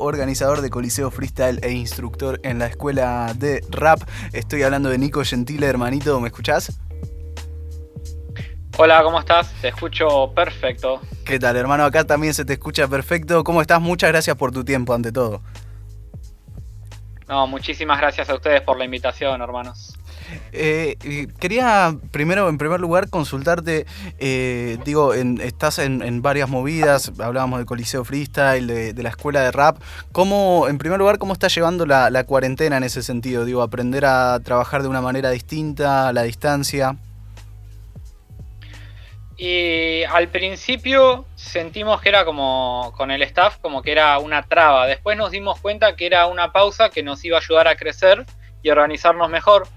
organizador de Coliseo Freestyle e instructor en la escuela de rap. Estoy hablando de Nico Gentile, hermanito, ¿me escuchás? Hola, ¿cómo estás? Te escucho perfecto. ¿Qué tal, hermano? Acá también se te escucha perfecto. ¿Cómo estás? Muchas gracias por tu tiempo, ante todo. No, muchísimas gracias a ustedes por la invitación, hermanos. Eh, quería primero, en primer lugar, consultarte, eh, digo, estás en, varias movidas, hablábamos de Coliseo Freestyle, de, la escuela de rap. ¿Cómo, en primer lugar, cómo estás llevando la, la, cuarentena en ese sentido? Digo, aprender a trabajar de una manera distinta, a la distancia. Y al principio sentimos que era como con el staff, como que era una traba. Después nos dimos cuenta que era una pausa que nos iba a ayudar a crecer y organizarnos mejor.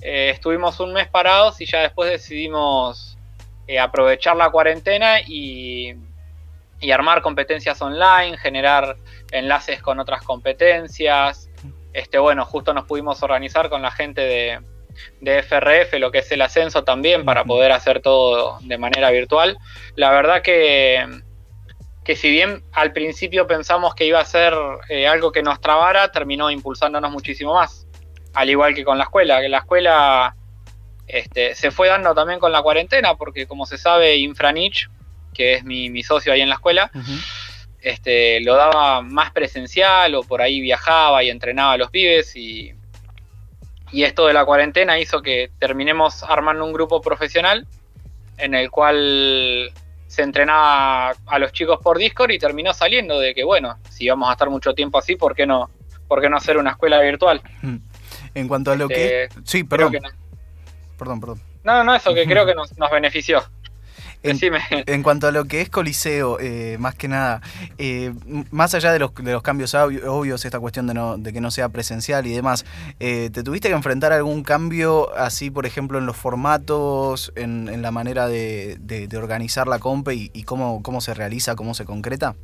Eh, estuvimos un mes parados y ya después decidimos eh, aprovechar la cuarentena y, armar competencias online, generar enlaces con otras competencias. Este, bueno, justo nos pudimos organizar con la gente de, de FRF, lo que es el ascenso también, para poder hacer todo de manera virtual. La verdad que, que si bien al principio pensamos que iba a ser eh, algo que nos trabara, terminó impulsándonos muchísimo más al igual que con la escuela, que la escuela este, se fue dando también con la cuarentena, porque como se sabe, Infranich, que es mi, socio ahí en la escuela, este, lo daba más presencial o por ahí viajaba y entrenaba a los pibes y, y esto de la cuarentena hizo que terminemos armando un grupo profesional en el cual se entrenaba a los chicos por Discord y terminó saliendo de que, bueno, si vamos a estar mucho tiempo así, ¿por qué no, por qué no hacer una escuela virtual? En cuanto a lo que... Este, sí, perdón. Perdón, perdón. No, no, eso que creo que nos, benefició. En, en, cuanto a lo que es Coliseo, eh, más que nada, eh, más allá de los, de los cambios obvios, esta cuestión de, no, de que no sea presencial y demás, eh, ¿te tuviste que enfrentar algún cambio así, por ejemplo, en los formatos, en, la manera de, organizar la compe y, y, cómo, cómo se realiza, cómo se concreta?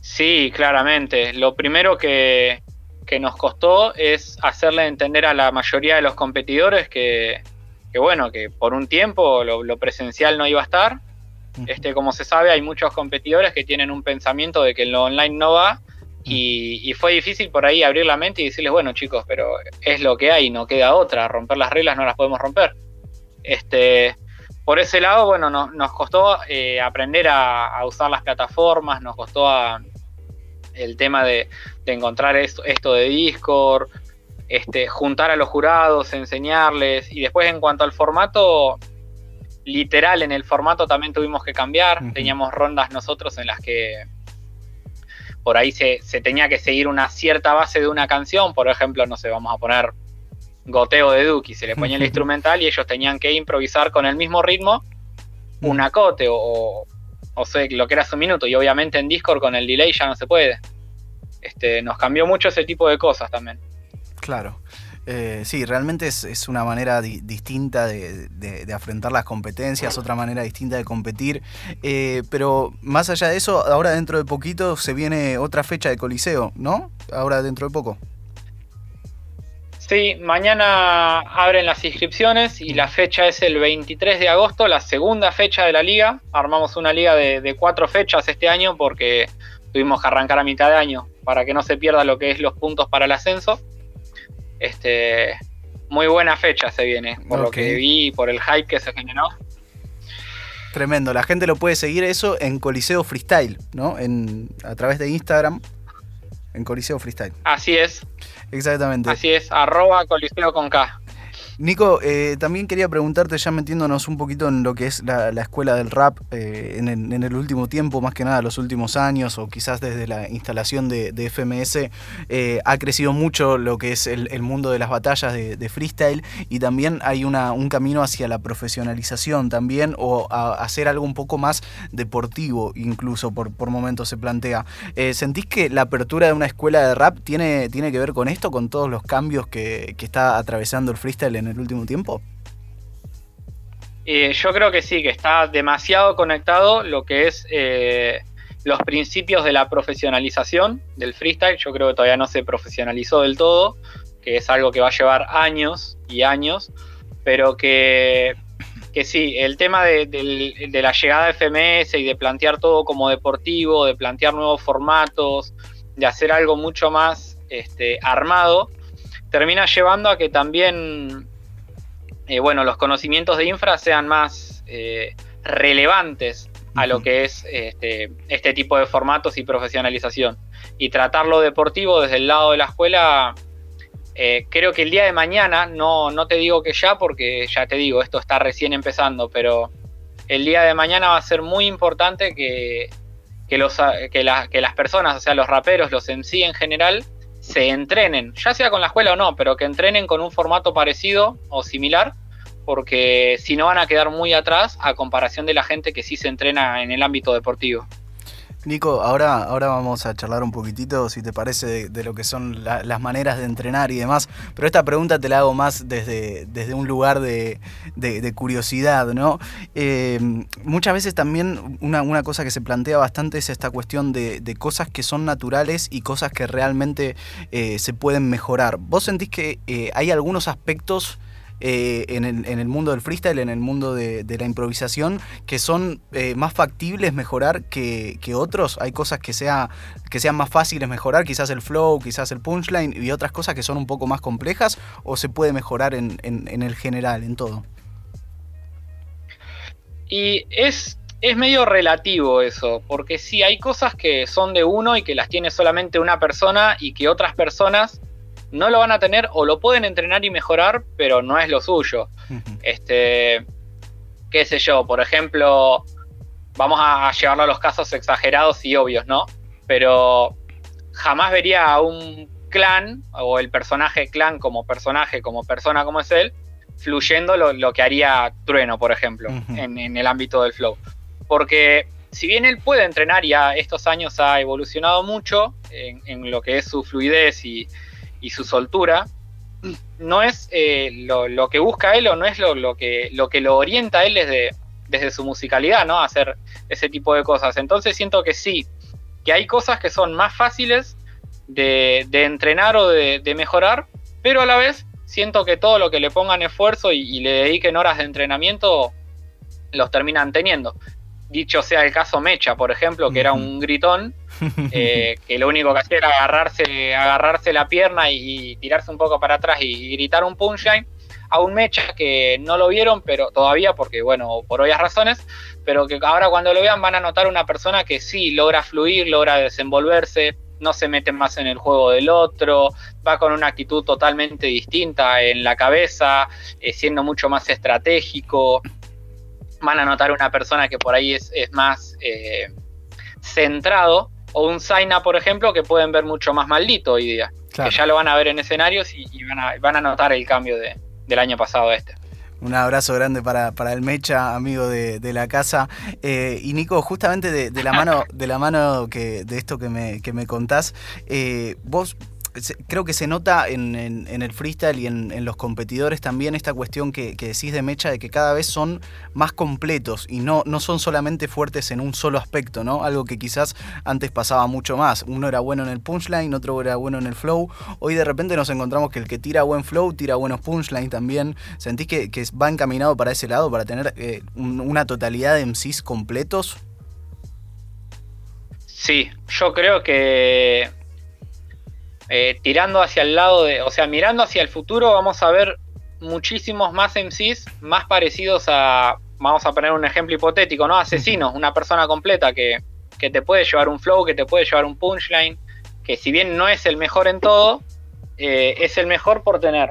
Sí, claramente. Lo primero que, que nos costó es hacerle entender a la mayoría de los competidores que, bueno, que por un tiempo lo, presencial no iba a estar. Este, como se sabe, hay muchos competidores que tienen un pensamiento de que lo online no va y, fue difícil por ahí abrir la mente y decirles, bueno chicos, pero es lo que hay, no queda otra, romper las reglas no las podemos romper. Este, por ese lado, bueno, nos costó eh, aprender a, a, usar las plataformas, nos costó a, el tema de, encontrar esto, esto, de Discord, este, juntar a los jurados, enseñarles. Y después en cuanto al formato, literal, en el formato también tuvimos que cambiar. Teníamos rondas nosotros en las que por ahí se, tenía que seguir una cierta base de una canción. Por ejemplo, no sé, vamos a poner goteo de Duki, se le ponía el instrumental y ellos tenían que improvisar con el mismo ritmo un acote o, o sea, lo que era su minuto. Y obviamente en Discord con el delay ya no se puede. Este, nos cambió mucho ese tipo de cosas también. Claro. Eh, sí, realmente es, una manera distinta de, afrontar las competencias, otra manera distinta de competir. Eh, pero más allá de eso, ahora dentro de poquito se viene otra fecha de Coliseo, ¿no? Ahora dentro de poco. Sí, mañana abren las inscripciones y la fecha es el 23 de agosto, la segunda fecha de la liga. Armamos una liga de, cuatro fechas este año porque tuvimos que arrancar a mitad de año para que no se pierda lo que es los puntos para el ascenso. Este, muy buena fecha se viene, por lo que vi y por el hype que se generó. Tremendo, la gente lo puede seguir eso en Coliseo Freestyle, ¿no? En, a través de Instagram, en Coliseo Freestyle. Así es. Exactamente. Así es, arroba coliseo con K. Nico, eh, también quería preguntarte, ya metiéndonos un poquito en lo que es la, escuela del rap eh, en, el, último tiempo, más que nada los últimos años, o quizás desde la instalación de, FMS, eh, ha crecido mucho lo que es el, mundo de las batallas de, freestyle y también hay una, un camino hacia la profesionalización también, o a, hacer algo un poco más deportivo, incluso por, por momentos se plantea. ¿Sentís que la apertura de una escuela de rap tiene, tiene que ver con esto, con todos los cambios que, que está atravesando el freestyle en en el último tiempo? Eh, yo creo que sí, que está demasiado conectado lo que es eh, los principios de la profesionalización del freestyle. Yo creo que todavía no se profesionalizó del todo, que es algo que va a llevar años y años, pero que, que sí, el tema de, la llegada de FMS y de plantear todo como deportivo, de plantear nuevos formatos, de hacer algo mucho más este, armado, termina llevando a que también, eh, bueno, los conocimientos de infra sean más eh, relevantes a lo que es este, este tipo de formatos y profesionalización. Y tratarlo deportivo desde el lado de la escuela eh, creo que el día de mañana, no, no te digo que ya, porque ya te digo, esto está recién empezando, pero el día de mañana va a ser muy importante que, los, que, las personas, o sea, los raperos, los en sí en general, se entrenen, ya sea con la escuela o no, pero que entrenen con un formato parecido o similar, porque si no van a quedar muy atrás a comparación de la gente que sí se entrena en el ámbito deportivo. Nico, ahora, ahora vamos a charlar un poquitito, si te parece, de, lo que son las maneras de entrenar y demás. Pero esta pregunta te la hago más desde, desde un lugar de, curiosidad, ¿no? Eh, muchas veces también una, cosa que se plantea bastante es esta cuestión de, cosas que son naturales y cosas que realmente eh, se pueden mejorar. ¿Vos sentís que eh, hay algunos aspectos eh, en, el, mundo del freestyle, en el mundo de, la improvisación, que son eh, más factibles mejorar que, otros. Hay cosas que, sea, que sean más fáciles mejorar, quizás el flow, quizás el punchline, y otras cosas que son un poco más complejas, o se puede mejorar en, el general, en todo. Y es, es medio relativo eso, porque sí, hay cosas que son de uno y que las tiene solamente una persona y que otras personas no lo van a tener o lo pueden entrenar y mejorar, pero no es lo suyo. Este, qué sé yo, por ejemplo, vamos a llevarlo a los casos exagerados y obvios, ¿no? Pero jamás vería a un clan o el personaje clan como personaje, como persona como es él, fluyendo lo, que haría Trueno, por ejemplo, en, el ámbito del flow. Porque si bien él puede entrenar y a estos años ha evolucionado mucho en lo que es su fluidez y, y su soltura, no es eh, lo, que busca él o no es lo, que, lo que lo orienta a él desde, desde su musicalidad, ¿no? A hacer ese tipo de cosas. Entonces siento que sí, que hay cosas que son más fáciles de, entrenar o de, mejorar, pero a la vez siento que todo lo que le pongan esfuerzo y le dediquen horas de entrenamiento los terminan teniendo. Dicho sea el caso Mecha, por ejemplo, que era un gritón, eh, que lo único que hacía era agarrarse, agarrarse la pierna y, tirarse un poco para atrás y, gritar un punchline, a un Mecha que no lo vieron, pero todavía, porque bueno, por obvias razones, pero que ahora cuando lo vean van a notar una persona que sí logra fluir, logra desenvolverse, no se mete más en el juego del otro, va con una actitud totalmente distinta en la cabeza, eh, siendo mucho más estratégico, van a notar una persona que por ahí es, más eh, centrado, o un Zaina, por ejemplo, que pueden ver mucho más maldito hoy día. Que ya lo van a ver en escenarios y, van, a, notar el cambio del año pasado a este. Un abrazo grande para, el Mecha, amigo de, la casa. Eh, y Nico, justamente de, la mano, de la mano que, de esto que me, que me contás, eh, vos creo que se nota en, el freestyle y en, los competidores también esta cuestión que, decís de Mecha de que cada vez son más completos y no, no son solamente fuertes en un solo aspecto, ¿no? Algo que quizás antes pasaba mucho más. Uno era bueno en el punchline, otro era bueno en el flow. Hoy de repente nos encontramos que el que tira buen flow tira buenos punchline también. ¿Sentís que, va encaminado para ese lado, para tener eh, una totalidad de MCs completos? Sí, yo creo que eh, tirando hacia el lado de, o sea, mirando hacia el futuro, vamos a ver muchísimos más MCs más parecidos a, vamos a poner un ejemplo hipotético, ¿no? Asesinos, una persona completa que, te puede llevar un flow, que te puede llevar un punchline, que si bien no es el mejor en todo, eh, es el mejor por tener,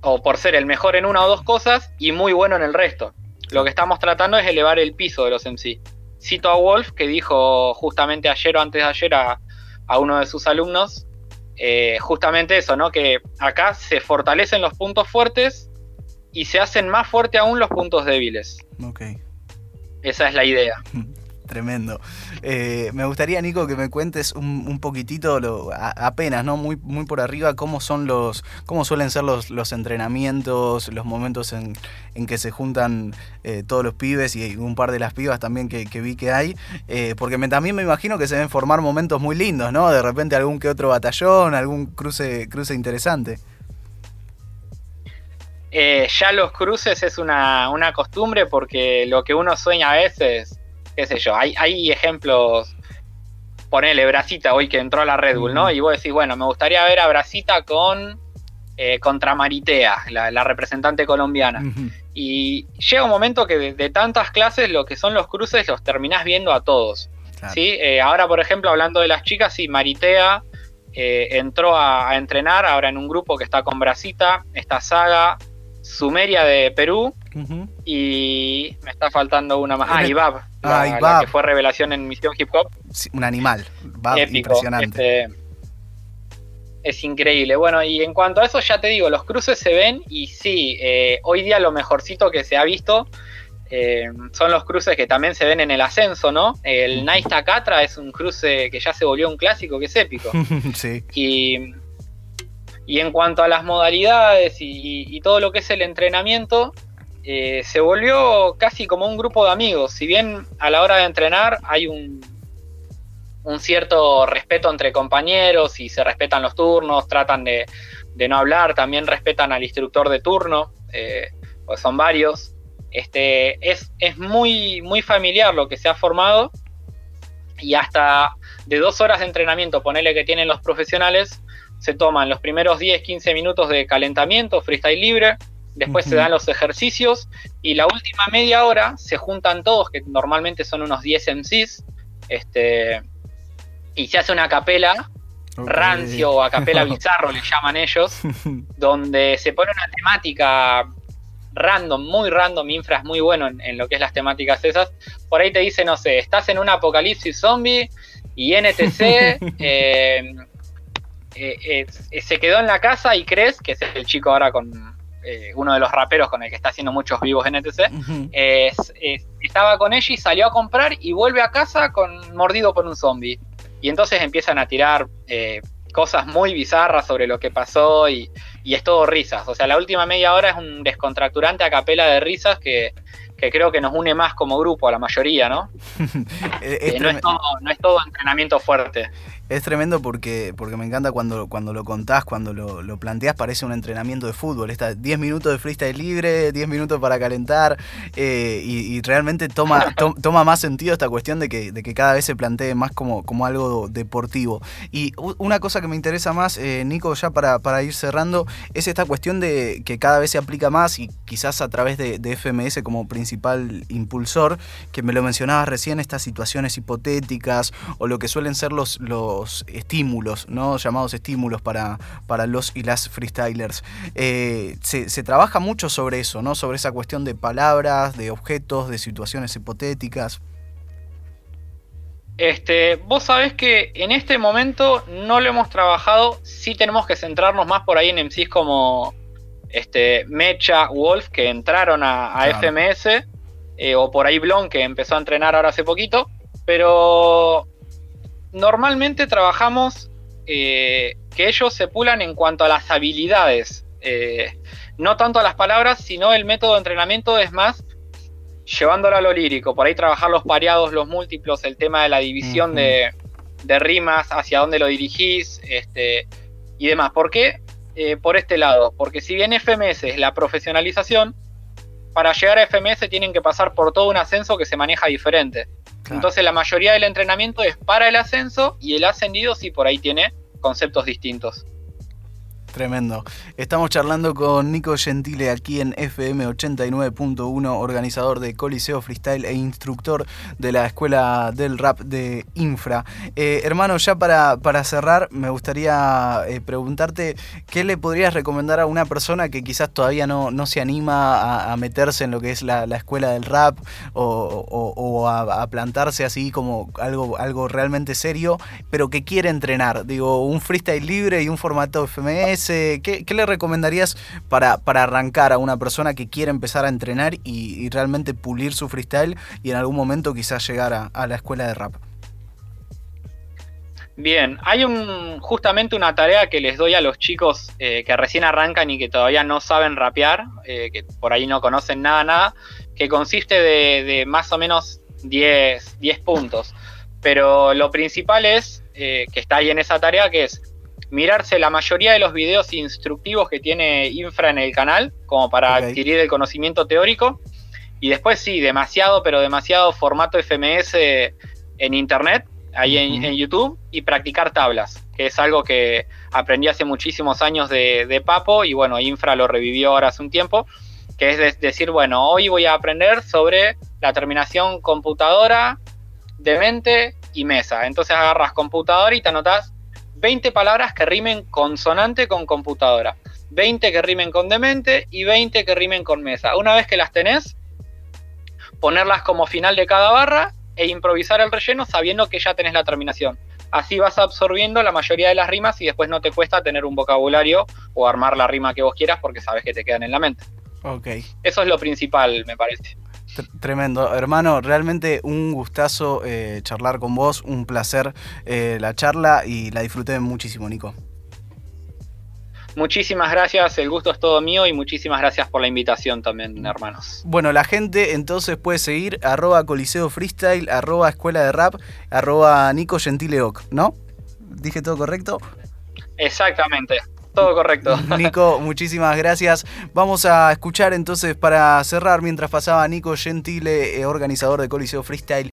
o por ser el mejor en una o dos cosas y muy bueno en el resto. Lo que estamos tratando es elevar el piso de los MC. Cito a Wolf, que dijo justamente ayer o antes de ayer a, a uno de sus alumnos, eh, justamente eso, ¿no? Que acá se fortalecen los puntos fuertes y se hacen más fuerte aún los puntos débiles. Ok. Esa es la idea. Tremendo. Eh, me gustaría, Nico, que me cuentes un, poquitito, apenas, ¿no? Muy, muy por arriba, cómo son los, cómo suelen ser los, los entrenamientos, los momentos en, que se juntan eh, todos los pibes y un par de las pibas también que, vi que hay. Eh, porque también me imagino que se deben formar momentos muy lindos, ¿no? De repente algún que otro batallón, algún cruce, cruce interesante. Ya los cruces es una, costumbre porque lo que uno sueña a veces, qué sé yo, hay, hay ejemplos, ponele Brasita hoy que entró a la Red Bull, ¿no? Y vos decís, bueno, me gustaría ver a Brasita con eh, contra Maritea, la, representante colombiana. Y llega un momento que de, tantas clases lo que son los cruces los terminás viendo a todos. ¿sí? Eh, ahora, por ejemplo, hablando de las chicas, sí, Maritea entró a, a, entrenar ahora en un grupo que está con Brasita, esta saga Sumeria de Perú y me está faltando una más. Ah, Ibab, la, que fue revelación en Misión Hip Hop. un animal, impresionante. Este, es increíble. Bueno, y en cuanto a eso, ya te digo, los cruces se ven y sí, eh, hoy día lo mejorcito que se ha visto eh, son los cruces que también se ven en el ascenso, ¿no? El Nice Takatra es un cruce que ya se volvió un clásico, que es épico. sí. Y y en cuanto a las modalidades y, todo lo que es el entrenamiento, eh, se volvió casi como un grupo de amigos. Si bien a la hora de entrenar hay un, un cierto respeto entre compañeros y se respetan los turnos, tratan de, no hablar, también respetan al instructor de turno, eh, pues son varios. Este, es, es muy, muy familiar lo que se ha formado y hasta de dos horas de entrenamiento, ponele que tienen los profesionales, se toman los primeros 10, 15 minutos de calentamiento, freestyle libre, después se dan los ejercicios y la última media hora se juntan todos, que normalmente son unos 10 MCs, este, y se hace una capela, rancio o a capela bizarro le llaman ellos, donde se pone una temática random, muy random, infra es muy bueno en, lo que es las temáticas esas. Por ahí te dice, no sé, estás en un apocalipsis zombie y NTC eh, eh, eh, se quedó en la casa y crees, que es el chico ahora con eh, uno de los raperos con el que está haciendo muchos vivos en ETC, estaba con ella y salió a comprar y vuelve a casa con mordido por un zombie. Y entonces empiezan a tirar cosas muy bizarras sobre lo que pasó y, y, es todo risas. O sea, la última media hora es un descontracturante a capela de risas que, que creo que nos une más como grupo a la mayoría, ¿no? no, es todo, no es todo entrenamiento fuerte. Es tremendo porque, porque me encanta cuando, cuando lo contás, cuando lo, lo planteás, parece un entrenamiento de fútbol. Está 10 minutos de freestyle libre, 10 minutos para calentar, eh, y, realmente toma, toma más sentido esta cuestión de que, de que cada vez se plantee más como, como algo deportivo. Y una cosa que me interesa más, eh, Nico, ya para, para, ir cerrando, es esta cuestión de que cada vez se aplica más y quizás a través de, de FMS como principal impulsor, que me lo mencionabas recién, estas situaciones hipotéticas o lo que suelen ser los, los estímulos, ¿no? llamados estímulos para, para los y las freestylers. Eh, se, trabaja mucho sobre eso, ¿no? sobre esa cuestión de palabras, de objetos, de situaciones hipotéticas. Este, vos sabés que en este momento no lo hemos trabajado, sí tenemos que centrarnos más por ahí en MCs como este, Mecha, Wolf, que entraron a, FMS, eh, o por ahí Blon, que empezó a entrenar ahora hace poquito, pero normalmente trabajamos eh, que ellos se pulan en cuanto a las habilidades, eh, no tanto a las palabras, sino el método de entrenamiento es más llevándolo a lo lírico, por ahí trabajar los pareados, los múltiplos, el tema de la división de, rimas, hacia dónde lo dirigís este, y demás. ¿Por qué? Eh, por este lado, porque si bien FMS es la profesionalización, para llegar a FMS tienen que pasar por todo un ascenso que se maneja diferente. Entonces la mayoría del entrenamiento es para el ascenso y el ascendido sí por ahí tiene conceptos distintos. Tremendo. Estamos charlando con Nico Gentile aquí en FM 89.1, organizador de Coliseo Freestyle e instructor de la Escuela del Rap de Infra. Eh, hermano, ya para, para, cerrar, me gustaría eh, preguntarte qué le podrías recomendar a una persona que quizás todavía no, no se anima a, meterse en lo que es la, Escuela del Rap o, a, plantarse así como algo, algo realmente serio, pero que quiere entrenar. Digo, un freestyle libre y un formato FMS ¿qué, le recomendarías para, para, arrancar a una persona que quiere empezar a entrenar y, realmente pulir su freestyle y en algún momento quizás llegar a, la escuela de rap? Bien, hay justamente una tarea que les doy a los chicos eh, que recién arrancan y que todavía no saben rapear, eh, que por ahí no conocen nada, nada, que consiste de, más o menos 10, 10, puntos. Pero lo principal es, eh, que está ahí en esa tarea, que es mirarse la mayoría de los videos instructivos que tiene Infra en el canal, como para adquirir el conocimiento teórico. Y después sí, demasiado, pero demasiado formato FMS en internet, ahí en, YouTube, y practicar tablas, que es algo que aprendí hace muchísimos años de, Papo, y bueno, Infra lo revivió ahora hace un tiempo, que es decir, bueno, hoy voy a aprender sobre la terminación computadora, de mente y mesa. Entonces agarras computadora y te anotas 20 palabras que rimen consonante con computadora, 20 que rimen con demente y 20 que rimen con mesa. Una vez que las tenés, ponerlas como final de cada barra e improvisar el relleno sabiendo que ya tenés la terminación. Así vas absorbiendo la mayoría de las rimas y después no te cuesta tener un vocabulario o armar la rima que vos quieras porque sabes que te quedan en la mente. Ok. Eso es lo principal, me parece. Tremendo, hermano, realmente un gustazo eh, charlar con vos, un placer eh, la charla y la disfruté muchísimo, Nico. Muchísimas gracias, el gusto es todo mío y muchísimas gracias por la invitación también, hermanos. Bueno, la gente entonces puede seguir arroba Coliseo Freestyle, arroba Escuela de Rap, arroba Nico Gentileoc, ¿no? ¿Dije todo correcto? Exactamente. Todo correcto. Nico, muchísimas gracias. Vamos a escuchar entonces para cerrar mientras pasaba Nico Gentile, eh, organizador de Coliseo Freestyle,